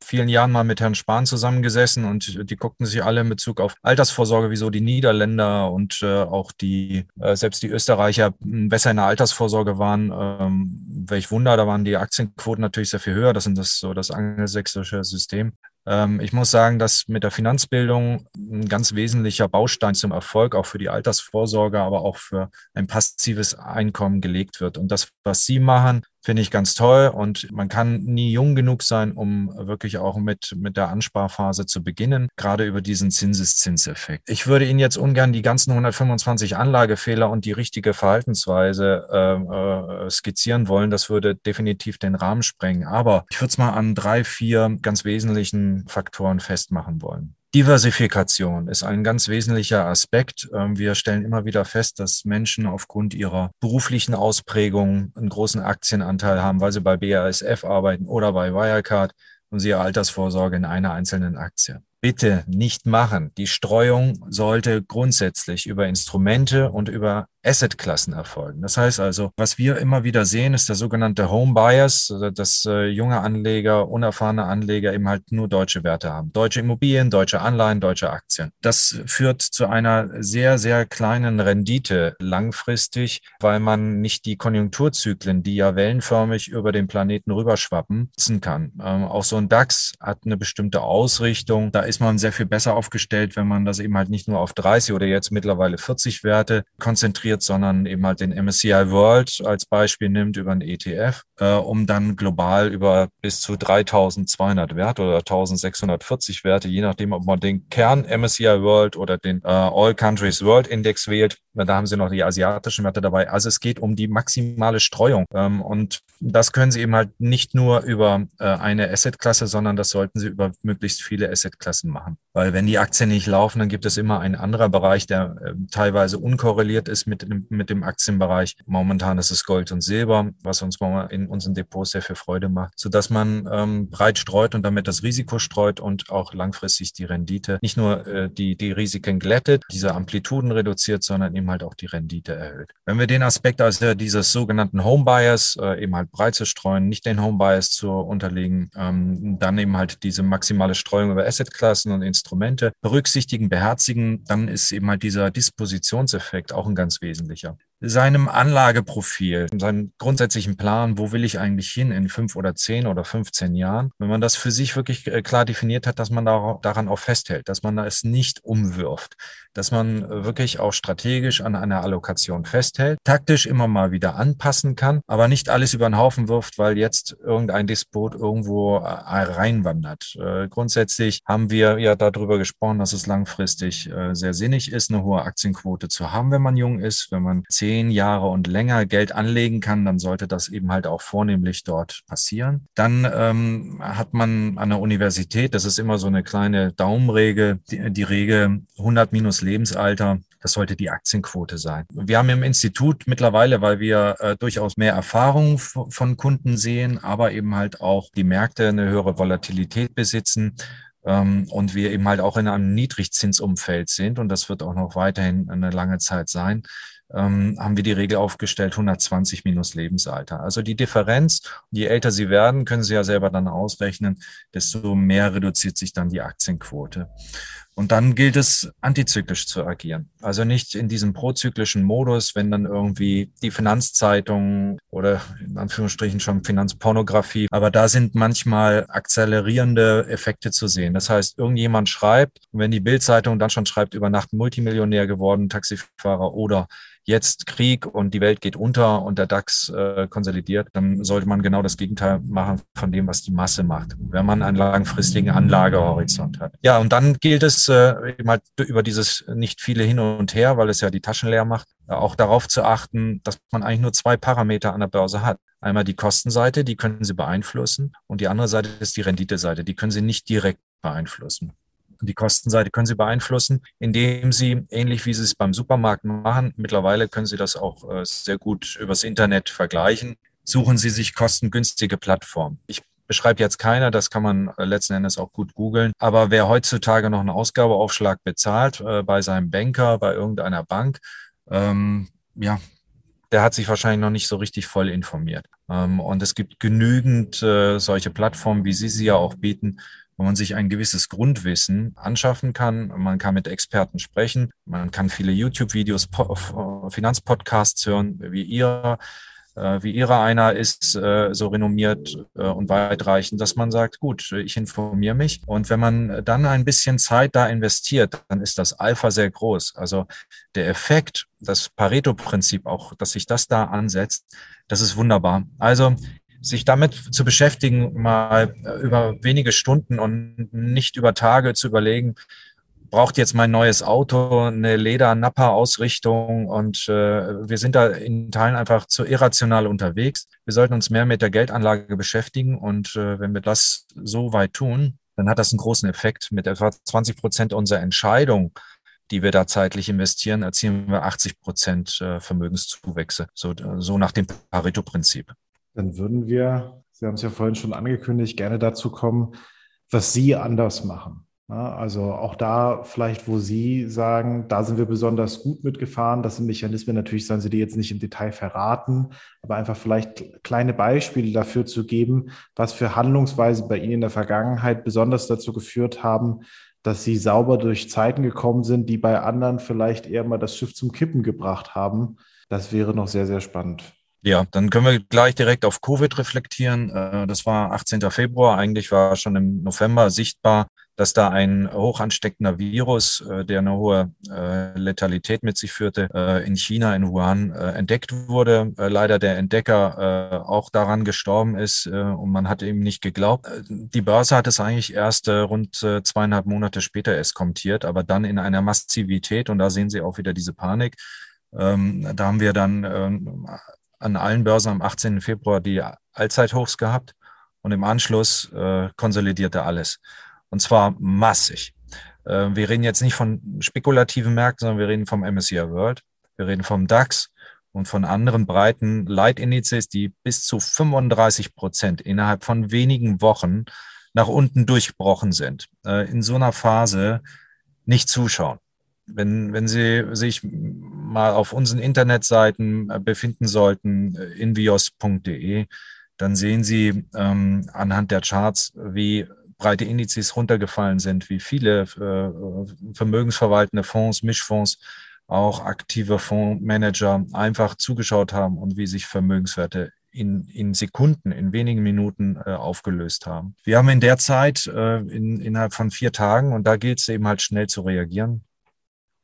vielen Jahren mal mit Herrn Spahn zusammengesessen und die guckten sich alle in Bezug auf Altersvorsorge, wieso die Niederländer und äh, auch die, äh, selbst die Österreicher besser in der Altersvorsorge waren. Ähm, welch Wunder, da waren die Aktienquoten natürlich sehr viel höher. Das sind das so das angelsächsische System. Ähm, ich muss sagen, dass mit der Finanzbildung ein ganz wesentlicher Baustein zum Erfolg auch für die Altersvorsorge, aber auch für ein passives Einkommen gelegt wird. Und das, was Sie machen, finde ich ganz toll. Und man kann nie jung genug sein, um wirklich auch mit, mit der Ansparphase zu beginnen, gerade über diesen Zinseszinseffekt. Ich würde Ihnen jetzt ungern die ganzen 125 Anlagefehler und die richtige Verhaltensweise äh, äh, skizzieren wollen. Das würde definitiv den Rahmen sprengen. Aber ich würde es mal an drei, vier ganz wesentlichen Faktoren festmachen wollen. Diversifikation ist ein ganz wesentlicher Aspekt. Ähm, wir stellen immer wieder fest, dass Menschen aufgrund ihrer beruflichen Ausprägung einen großen Aktienanteil haben, weil sie bei BASF arbeiten oder bei Wirecard und sie ihre Altersvorsorge in einer einzelnen Aktie bitte nicht machen. Die Streuung sollte grundsätzlich über Instrumente und über Assetklassen erfolgen. Das heißt also, was wir immer wieder sehen, ist der sogenannte Home Bias, also dass äh, junge Anleger, unerfahrene Anleger eben halt nur deutsche Werte haben. Deutsche Immobilien, deutsche Anleihen, deutsche Aktien. Das führt zu einer sehr, sehr kleinen Rendite langfristig, weil man nicht die Konjunkturzyklen, die ja wellenförmig über den Planeten rüberschwappen, nutzen kann. Ähm, auch so ein DAX hat eine bestimmte Ausrichtung. Da ist man sehr viel besser aufgestellt, wenn man das eben halt nicht nur auf 30 oder jetzt mittlerweile 40 Werte konzentriert, sondern eben halt den MSCI World als Beispiel nimmt über einen ETF, äh, um dann global über bis zu 3200 Werte oder 1640 Werte, je nachdem, ob man den Kern MSCI World oder den äh, All Countries World Index wählt, da haben Sie noch die asiatischen Werte dabei. Also es geht um die maximale Streuung. Ähm, und das können Sie eben halt nicht nur über äh, eine Assetklasse, sondern das sollten Sie über möglichst viele Assetklassen machen. Weil wenn die Aktien nicht laufen, dann gibt es immer ein anderer Bereich, der äh, teilweise unkorreliert ist mit dem, mit dem Aktienbereich. Momentan ist es Gold und Silber, was uns in unseren Depots sehr viel Freude macht, sodass man ähm, breit streut und damit das Risiko streut und auch langfristig die Rendite, nicht nur äh, die, die Risiken glättet, diese Amplituden reduziert, sondern eben halt auch die Rendite erhöht. Wenn wir den Aspekt also dieses sogenannten Home Bias äh, eben halt breit zu streuen, nicht den Home Bias zu unterlegen, ähm, dann eben halt diese maximale Streuung über Assetklassen und Instrumente berücksichtigen, beherzigen, dann ist eben halt dieser Dispositionseffekt auch ein ganz wesentlicher seinem Anlageprofil, seinem grundsätzlichen Plan, wo will ich eigentlich hin in fünf oder zehn oder 15 Jahren, wenn man das für sich wirklich äh, klar definiert hat, dass man daran auch festhält, dass man es nicht umwirft, dass man wirklich auch strategisch an einer Allokation festhält, taktisch immer mal wieder anpassen kann, aber nicht alles über den Haufen wirft, weil jetzt irgendein Despot irgendwo äh, reinwandert. Äh, grundsätzlich haben wir ja darüber gesprochen, dass es langfristig sehr sinnig ist, eine hohe Aktienquote zu haben, wenn man jung ist, wenn man zehn zehn Jahre und länger Geld anlegen kann, dann sollte das eben halt auch vornehmlich dort passieren. Dann ähm, hat man an der Universität, das ist immer so eine kleine Daumenregel, die, die Regel 100 minus Lebensalter. Das sollte die Aktienquote sein. Wir haben im Institut mittlerweile, weil wir äh, durchaus mehr Erfahrung von Kunden sehen, aber eben halt auch die Märkte eine höhere Volatilität besitzen, ähm, und wir eben halt auch in einem Niedrigzinsumfeld sind und das wird auch noch weiterhin eine lange Zeit sein, ähm, haben wir die Regel aufgestellt 120 minus Lebensalter. Also die Differenz, je älter Sie werden, können Sie ja selber dann ausrechnen, desto mehr reduziert sich dann die Aktienquote. Und dann gilt es, antizyklisch zu agieren. Also nicht in diesem prozyklischen Modus, wenn dann irgendwie die Finanzzeitung oder in Anführungsstrichen schon Finanzpornografie, aber da sind manchmal akzelerierende Effekte zu sehen. Das heißt, irgendjemand schreibt, wenn die Bildzeitung dann schon schreibt, über Nacht Multimillionär geworden, Taxifahrer oder jetzt Krieg und die Welt geht unter und der DAX äh, konsolidiert, dann sollte man genau das Gegenteil machen von dem, was die Masse macht, wenn man einen langfristigen Anlagehorizont hat. Ja, und dann gilt es äh, mal über dieses nicht viele hin und her, weil es ja die Taschen leer macht, auch darauf zu achten, dass man eigentlich nur zwei Parameter an der Börse hat. Einmal die Kostenseite, die können Sie beeinflussen und die andere Seite ist die Renditeseite, die können Sie nicht direkt beeinflussen. Die Kostenseite können Sie beeinflussen, indem Sie, ähnlich wie Sie es beim Supermarkt machen, mittlerweile können Sie das auch äh, sehr gut übers Internet vergleichen. Suchen Sie sich kostengünstige Plattformen. Ich beschreibe jetzt keiner, das kann man äh, letzten Endes auch gut googeln. Aber wer heutzutage noch einen Ausgabeaufschlag bezahlt äh, bei seinem Banker, bei irgendeiner Bank, ähm, ja, der hat sich wahrscheinlich noch nicht so richtig voll informiert. Ähm, und es gibt genügend äh, solche Plattformen, wie Sie sie ja auch bieten, wo man sich ein gewisses Grundwissen anschaffen kann. Man kann mit Experten sprechen. Man kann viele YouTube-Videos, Finanzpodcasts hören, wie ihr äh, wie ihrer einer ist, äh, so renommiert äh, und weitreichend, dass man sagt, gut, ich informiere mich. Und wenn man dann ein bisschen Zeit da investiert, dann ist das Alpha sehr groß. Also der Effekt, das Pareto-Prinzip auch, dass sich das da ansetzt, das ist wunderbar. Also sich damit zu beschäftigen, mal äh, über wenige Stunden und nicht über Tage zu überlegen, braucht jetzt mein neues Auto eine Leder-Napper-Ausrichtung und äh, wir sind da in Teilen einfach zu irrational unterwegs. Wir sollten uns mehr mit der Geldanlage beschäftigen und äh, wenn wir das so weit tun, dann hat das einen großen Effekt. Mit etwa 20 Prozent unserer Entscheidung, die wir da zeitlich investieren, erzielen wir 80 Prozent äh, Vermögenszuwächse, so, so nach dem Pareto-Prinzip. Dann würden wir, Sie haben es ja vorhin schon angekündigt, gerne dazu kommen, was Sie anders machen. Also auch da vielleicht, wo Sie sagen, da sind wir besonders gut mitgefahren. Das sind Mechanismen, natürlich sollen Sie die jetzt nicht im Detail verraten, aber einfach vielleicht kleine Beispiele dafür zu geben, was für Handlungsweisen bei Ihnen in der Vergangenheit besonders dazu geführt haben, dass Sie sauber durch Zeiten gekommen sind, die bei anderen vielleicht eher mal das Schiff zum Kippen gebracht haben. Das wäre noch sehr, sehr spannend. Ja, dann können wir gleich direkt auf Covid reflektieren. Äh, das war 18. Februar. Eigentlich war schon im November sichtbar, dass da ein hoch ansteckender Virus, äh, der eine hohe äh, Letalität mit sich führte, in China, in Wuhan entdeckt wurde. leider der Entdecker auch daran gestorben ist und man hat ihm nicht geglaubt. Die Börse hat es eigentlich erst rund zweieinhalb Monate später erst kommentiert, aber dann in einer Massivität und da sehen Sie auch wieder diese Panik. Ähm, da haben wir dann ähm, an allen Börsen am 18. Februar die Allzeithochs gehabt und im Anschluss konsolidierte alles. Und zwar massig. Äh, wir reden jetzt nicht von spekulativen Märkten, sondern wir reden vom MSCI World. Wir reden vom DAX und von anderen breiten Leitindizes, die bis zu 35 Prozent innerhalb von wenigen Wochen nach unten durchgebrochen sind. Äh, in so einer Phase nicht zuschauen. Wenn, wenn Sie sich mal auf unseren Internetseiten äh, befinden sollten, invios.de, dann sehen Sie ähm, anhand der Charts, wie breite Indizes runtergefallen sind, wie viele äh, vermögensverwaltende Fonds, Mischfonds, auch aktive Fondsmanager einfach zugeschaut haben und wie sich Vermögenswerte in, in Sekunden, in wenigen Minuten äh, aufgelöst haben. Wir haben in der Zeit äh, in, innerhalb von vier Tagen, und da gilt es eben halt schnell zu reagieren,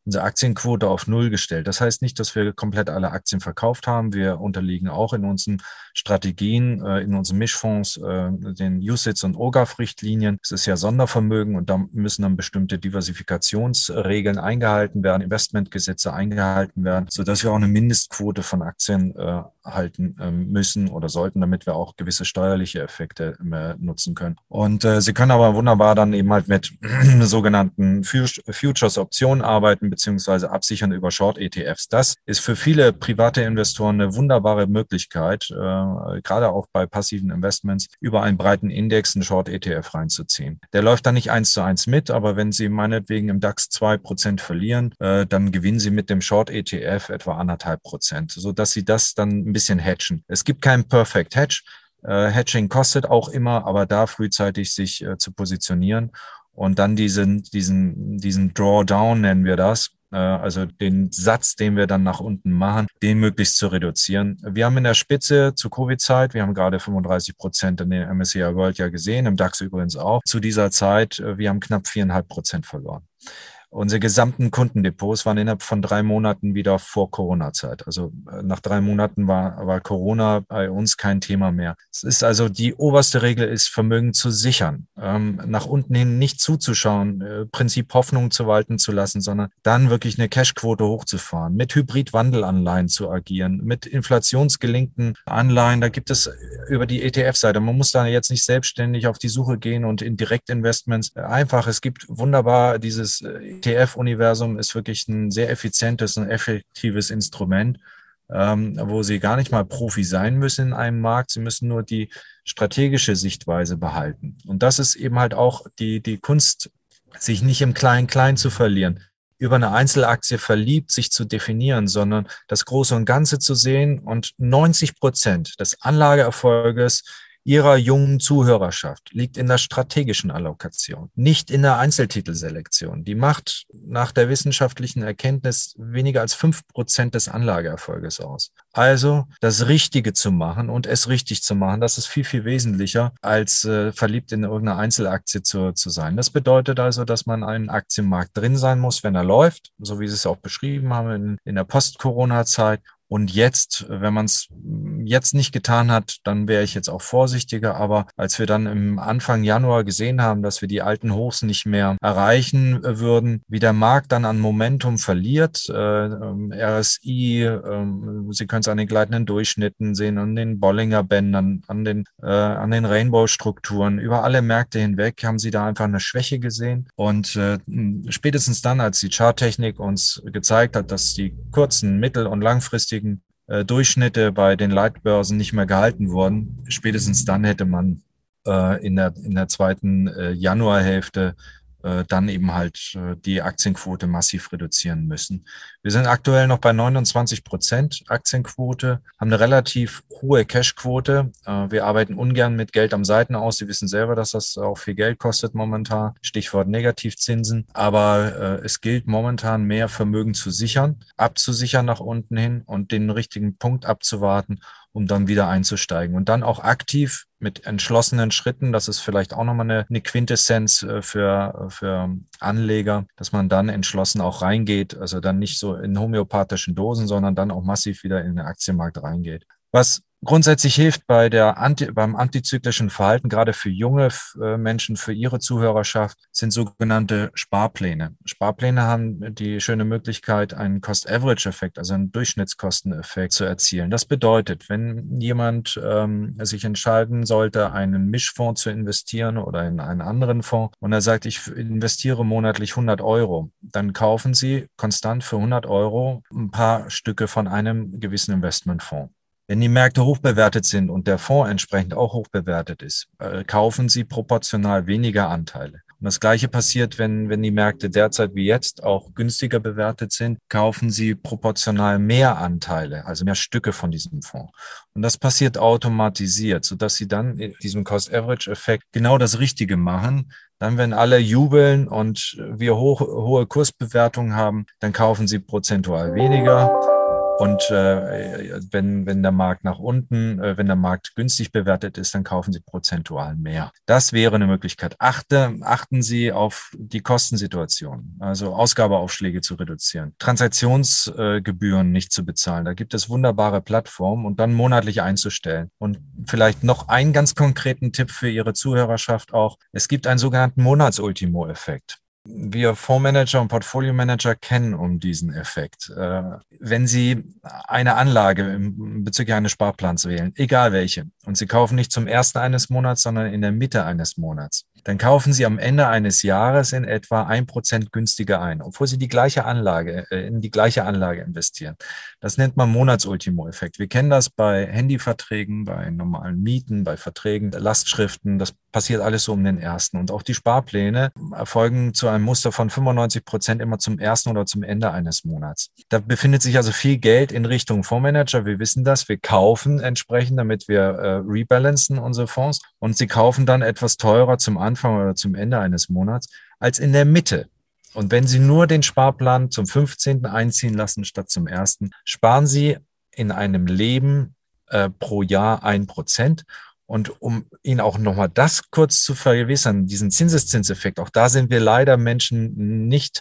unsere Aktienquote auf Null gestellt. Das heißt nicht, dass wir komplett alle Aktien verkauft haben. Wir unterliegen auch in unseren Strategien, äh, in unseren Mischfonds, äh, den USITS und OGAF-Richtlinien. Es ist ja Sondervermögen und da müssen dann bestimmte Diversifikationsregeln eingehalten werden, Investmentgesetze eingehalten werden, sodass wir auch eine Mindestquote von Aktien äh, halten ähm, müssen oder sollten, damit wir auch gewisse steuerliche Effekte nutzen können. Und Sie können aber wunderbar dann eben halt mit sogenannten Futures-Optionen arbeiten, beziehungsweise absichern über Short-ETFs. Das ist für viele private Investoren eine wunderbare Möglichkeit, äh, gerade auch bei passiven Investments, über einen breiten Index einen Short-ETF reinzuziehen. Der läuft dann nicht eins zu eins mit, aber wenn Sie meinetwegen im DAX zwei Prozent verlieren, äh, dann gewinnen Sie mit dem Short-ETF etwa anderthalb Prozent, sodass Sie das dann ein bisschen hedgen. Es gibt keinen Perfect Hedge. Äh, Hedging kostet auch immer, aber da frühzeitig sich äh, zu positionieren und dann diesen, diesen, diesen Drawdown nennen wir das, äh, also den Satz, den wir dann nach unten machen, den möglichst zu reduzieren. Wir haben in der Spitze zu Covid-Zeit, wir haben gerade 35 Prozent in den MSCI World ja gesehen, im DAX übrigens auch, zu dieser Zeit, äh, wir haben knapp viereinhalb Prozent verloren. Unsere gesamten Kundendepots waren innerhalb von drei Monaten wieder vor Corona-Zeit. Also äh, nach drei Monaten war, war Corona bei uns kein Thema mehr. Es ist also die oberste Regel ist, Vermögen zu sichern, ähm, nach unten hin nicht zuzuschauen, äh, Prinzip Hoffnung zu walten zu lassen, sondern dann wirklich eine Cashquote hochzufahren, mit Hybrid-Wandelanleihen zu agieren, mit inflationsgelinkten Anleihen. Da gibt es über die ETF-Seite. Man muss da jetzt nicht selbstständig auf die Suche gehen und in Direktinvestments. Einfach, es gibt wunderbar dieses äh, ETF-Universum ist wirklich ein sehr effizientes und effektives Instrument, ähm, wo Sie gar nicht mal Profi sein müssen in einem Markt. Sie müssen nur die strategische Sichtweise behalten. Und das ist eben halt auch die, die Kunst, sich nicht im Klein-Klein zu verlieren über eine Einzelaktie verliebt, sich zu definieren, sondern das Große und Ganze zu sehen und 90 Prozent des Anlageerfolges Ihrer jungen Zuhörerschaft liegt in der strategischen Allokation, nicht in der Einzeltitelselektion. Die macht nach der wissenschaftlichen Erkenntnis weniger als fünf Prozent des Anlageerfolges aus. Also das Richtige zu machen und es richtig zu machen, das ist viel, viel wesentlicher, als äh, verliebt in irgendeine Einzelaktie zu, zu sein. Das bedeutet also, dass man einen Aktienmarkt drin sein muss, wenn er läuft, so wie Sie es auch beschrieben haben in, in der Post-Corona-Zeit und jetzt, wenn man es jetzt nicht getan hat, dann wäre ich jetzt auch vorsichtiger. Aber als wir dann im Anfang Januar gesehen haben, dass wir die alten Hochs nicht mehr erreichen würden, wie der Markt dann an Momentum verliert, äh, ähm, RSI, äh, Sie können es an den gleitenden Durchschnitten sehen, an den Bollinger Bändern, an den, äh, an den Rainbow-Strukturen, über alle Märkte hinweg haben Sie da einfach eine Schwäche gesehen. Und äh, spätestens dann, als die Charttechnik uns gezeigt hat, dass die kurzen, mittel- und langfristigen langfristigen äh, Durchschnitte bei den Leitbörsen nicht mehr gehalten wurden. Spätestens dann hätte man äh, in, der, in der zweiten äh, Januarhälfte dann eben halt äh, die Aktienquote massiv reduzieren müssen. Wir sind aktuell noch bei 29 Prozent Aktienquote, haben eine relativ hohe Cashquote. Äh, wir arbeiten ungern mit Geld am Seiten aus. Sie wissen selber, dass das auch viel Geld kostet momentan. Stichwort Negativzinsen. Aber es gilt momentan mehr Vermögen zu sichern, abzusichern nach unten hin und den richtigen Punkt abzuwarten um dann wieder einzusteigen und dann auch aktiv mit entschlossenen Schritten, das ist vielleicht auch nochmal eine, eine Quintessenz äh, für, für Anleger, dass man dann entschlossen auch reingeht, also dann nicht so in homöopathischen Dosen, sondern dann auch massiv wieder in den Aktienmarkt reingeht. Was grundsätzlich hilft bei der Anti, beim antizyklischen Verhalten, gerade für junge äh, Menschen, für ihre Zuhörerschaft, sind sogenannte Sparpläne. Sparpläne haben die schöne Möglichkeit, einen Cost-Average-Effekt, also einen Durchschnittskosteneffekt zu erzielen. Das bedeutet, wenn jemand ähm, sich entscheiden sollte, einen Mischfonds zu investieren oder in einen anderen Fonds und er sagt, ich investiere monatlich 100 Euro, dann kaufen Sie konstant für 100 Euro ein paar Stücke von einem gewissen Investmentfonds. Wenn die Märkte hochbewertet sind und der Fonds entsprechend auch hochbewertet ist, äh, kaufen Sie proportional weniger Anteile. Und das Gleiche passiert, wenn, wenn die Märkte derzeit wie jetzt auch günstiger bewertet sind, kaufen Sie proportional mehr Anteile, also mehr Stücke von diesem Fonds. Und das passiert automatisiert, sodass Sie dann in diesem Cost-Average-Effekt genau das Richtige machen. Dann, wenn alle jubeln und wir hoch, hohe Kursbewertungen haben, dann kaufen Sie prozentual weniger und äh, wenn, wenn der Markt nach unten, äh, wenn der Markt günstig bewertet ist, dann kaufen Sie prozentual mehr. Das wäre eine Möglichkeit. Achte, achten Sie auf die Kostensituation, also Ausgabeaufschläge zu reduzieren, Transaktionsgebühren nicht zu bezahlen. Da gibt es wunderbare Plattformen und dann monatlich einzustellen. Und vielleicht noch einen ganz konkreten Tipp für Ihre Zuhörerschaft auch. Es gibt einen sogenannten Monatsultimo-Effekt wir Fondsmanager und Portfolio-Manager kennen um diesen Effekt. Äh, wenn Sie eine Anlage bezüglich eines Sparplans wählen, egal welche, und Sie kaufen nicht zum ersten eines Monats, sondern in der Mitte eines Monats, dann kaufen Sie am Ende eines Jahres in etwa ein Prozent günstiger ein, obwohl Sie die gleiche Anlage, äh, in die gleiche Anlage investieren. Das nennt man Monatsultimo-Effekt. Wir kennen das bei Handyverträgen, bei normalen Mieten, bei Verträgen, Lastschriften. Das passiert alles so um den ersten. Und auch die Sparpläne erfolgen zu einem Muster von 95 Prozent immer zum ersten oder zum Ende eines Monats. Da befindet sich also viel Geld in Richtung Fondsmanager. Wir wissen das. Wir kaufen entsprechend, damit wir äh, rebalancen unsere Fonds. Und sie kaufen dann etwas teurer zum Anfang oder zum Ende eines Monats als in der Mitte. Und wenn Sie nur den Sparplan zum 15. einziehen lassen statt zum 1., sparen Sie in einem Leben äh, pro Jahr ein Prozent. Und um Ihnen auch nochmal das kurz zu vergewissern, diesen Zinseszinseffekt, auch da sind wir leider Menschen nicht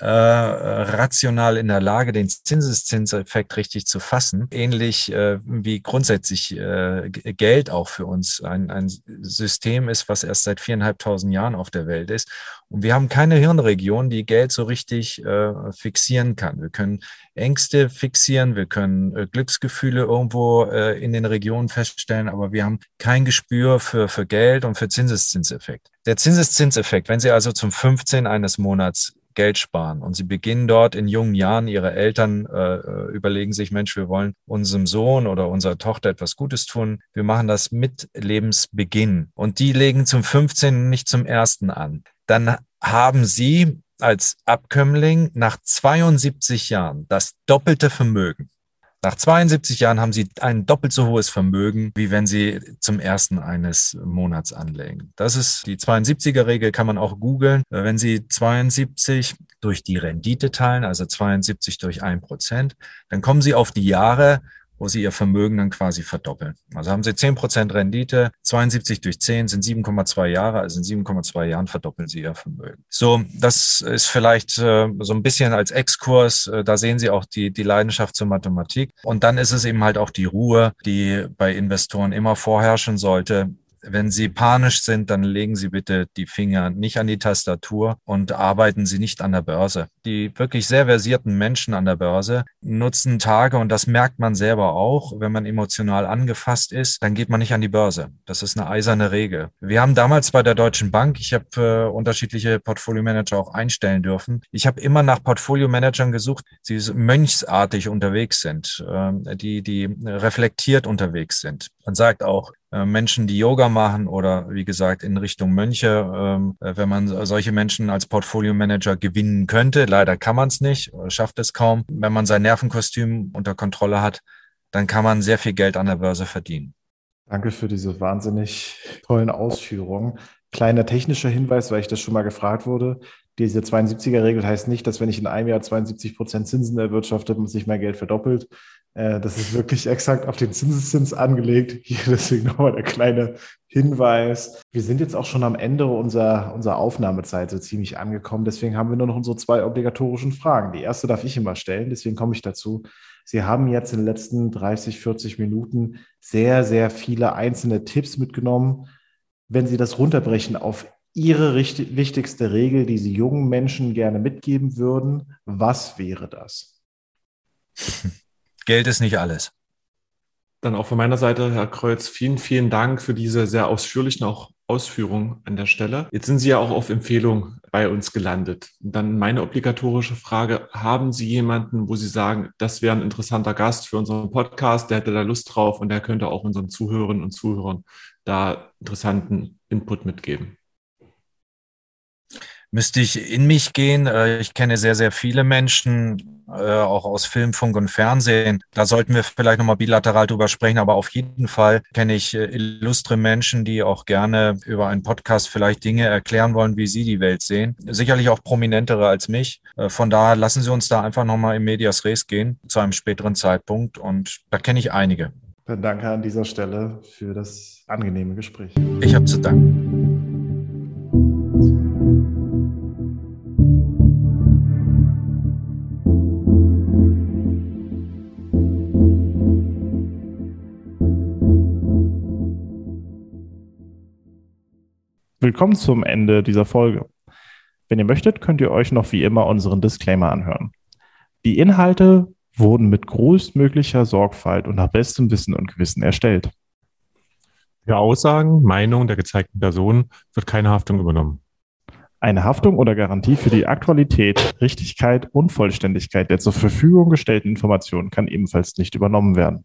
äh, rational in der Lage, den Zinseszinseffekt richtig zu fassen. Ähnlich äh, wie grundsätzlich äh, Geld auch für uns ein, ein System ist, was erst seit viereinhalbtausend Jahren auf der Welt ist. Und wir haben keine Hirnregion, die Geld so richtig äh, fixieren kann. Wir können Ängste fixieren, wir können äh, Glücksgefühle irgendwo äh, in den Regionen feststellen, aber wir haben kein Gespür für, für Geld und für Zinseszinseffekt. Der Zinseszinseffekt, wenn Sie also zum 15 eines Monats Geld sparen. Und sie beginnen dort in jungen Jahren, ihre Eltern äh, äh, überlegen sich, Mensch, wir wollen unserem Sohn oder unserer Tochter etwas Gutes tun. Wir machen das mit Lebensbeginn. Und die legen zum 15. nicht zum ersten an. Dann haben sie als Abkömmling nach 72 Jahren das doppelte Vermögen. Nach 72 Jahren haben Sie ein doppelt so hohes Vermögen, wie wenn Sie zum ersten eines Monats anlegen. Das ist die 72er-Regel, kann man auch googeln. Wenn Sie 72 durch die Rendite teilen, also 72 durch ein Prozent, dann kommen Sie auf die Jahre, wo sie ihr Vermögen dann quasi verdoppeln. Also haben sie 10% Rendite, 72 durch 10 sind 7,2 Jahre, also in 7,2 Jahren verdoppeln sie ihr Vermögen. So, das ist vielleicht äh, so ein bisschen als Exkurs, äh, da sehen Sie auch die, die Leidenschaft zur Mathematik. Und dann ist es eben halt auch die Ruhe, die bei Investoren immer vorherrschen sollte wenn Sie panisch sind, dann legen Sie bitte die Finger nicht an die Tastatur und arbeiten Sie nicht an der Börse. Die wirklich sehr versierten Menschen an der Börse nutzen Tage und das merkt man selber auch, wenn man emotional angefasst ist, dann geht man nicht an die Börse. Das ist eine eiserne Regel. Wir haben damals bei der Deutschen Bank, ich habe äh, unterschiedliche Portfolio-Manager auch einstellen dürfen. Ich habe immer nach Portfolio-Managern gesucht, die mönchsartig unterwegs sind, äh, die, die reflektiert unterwegs sind. Man sagt auch, Menschen, die Yoga machen oder wie gesagt in Richtung Mönche, ähm, äh, wenn man solche Menschen als Portfolio-Manager gewinnen könnte, leider kann man es nicht, schafft es kaum. Wenn man sein Nervenkostüm unter Kontrolle hat, dann kann man sehr viel Geld an der Börse verdienen. Danke für diese wahnsinnig tollen Ausführungen. Kleiner technischer Hinweis, weil ich das schon mal gefragt wurde. Diese 72er-Regel heißt nicht, dass wenn ich in einem Jahr 72 Prozent Zinsen erwirtschafte, sich mein Geld verdoppelt. Äh, das ist wirklich exakt auf den Zinseszins angelegt. Hier deswegen nochmal der kleine Hinweis. Wir sind jetzt auch schon am Ende unserer, unserer Aufnahmezeit so ziemlich angekommen. Deswegen haben wir nur noch unsere zwei obligatorischen Fragen. Die erste darf ich immer stellen, deswegen komme ich dazu. Sie haben jetzt in den letzten 30, 40 Minuten sehr, sehr viele einzelne Tipps mitgenommen. Wenn Sie das runterbrechen auf Ihre wichtigste Regel, die Sie jungen Menschen gerne mitgeben würden, was wäre das? Geld ist nicht alles. Dann auch von meiner Seite, Herr Kreuz, vielen, vielen Dank für diese sehr ausführlichen auch Ausführungen an der Stelle. Jetzt sind Sie ja auch auf Empfehlung bei uns gelandet. Dann meine obligatorische Frage, haben Sie jemanden, wo Sie sagen, das wäre ein interessanter Gast für unseren Podcast, der hätte da Lust drauf und der könnte auch unseren Zuhörerinnen und Zuhörern da interessanten Input mitgeben? müsste ich in mich gehen. Äh, ich kenne sehr, sehr viele Menschen, äh, auch aus Film, Funk und Fernsehen. Da sollten wir vielleicht nochmal bilateral drüber sprechen, aber auf jeden Fall kenne ich äh, illustre Menschen, die auch gerne über einen Podcast vielleicht Dinge erklären wollen, wie sie die Welt sehen. Sicherlich auch prominentere als mich. Von daher lassen Sie uns da einfach nochmal im Medias Res gehen zu einem späteren Zeitpunkt und da kenne ich einige. Dann danke an dieser Stelle für das angenehme Gespräch. Ich habe zu danken. Willkommen zum Ende dieser Folge. Wenn ihr möchtet, könnt ihr euch noch wie immer unseren Disclaimer anhören. Die Inhalte wurden mit größtmöglicher Sorgfalt und nach bestem Wissen und Gewissen erstellt. Für Aussagen, Meinungen der gezeigten Personen wird keine Haftung übernommen. Eine Haftung oder Garantie für die Aktualität, Richtigkeit und Vollständigkeit der zur Verfügung gestellten Informationen kann ebenfalls nicht übernommen werden.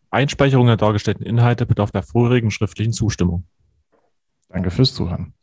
Einspeicherung der dargestellten Inhalte bedarf der vorherigen schriftlichen Zustimmung. Danke fürs Zuhören.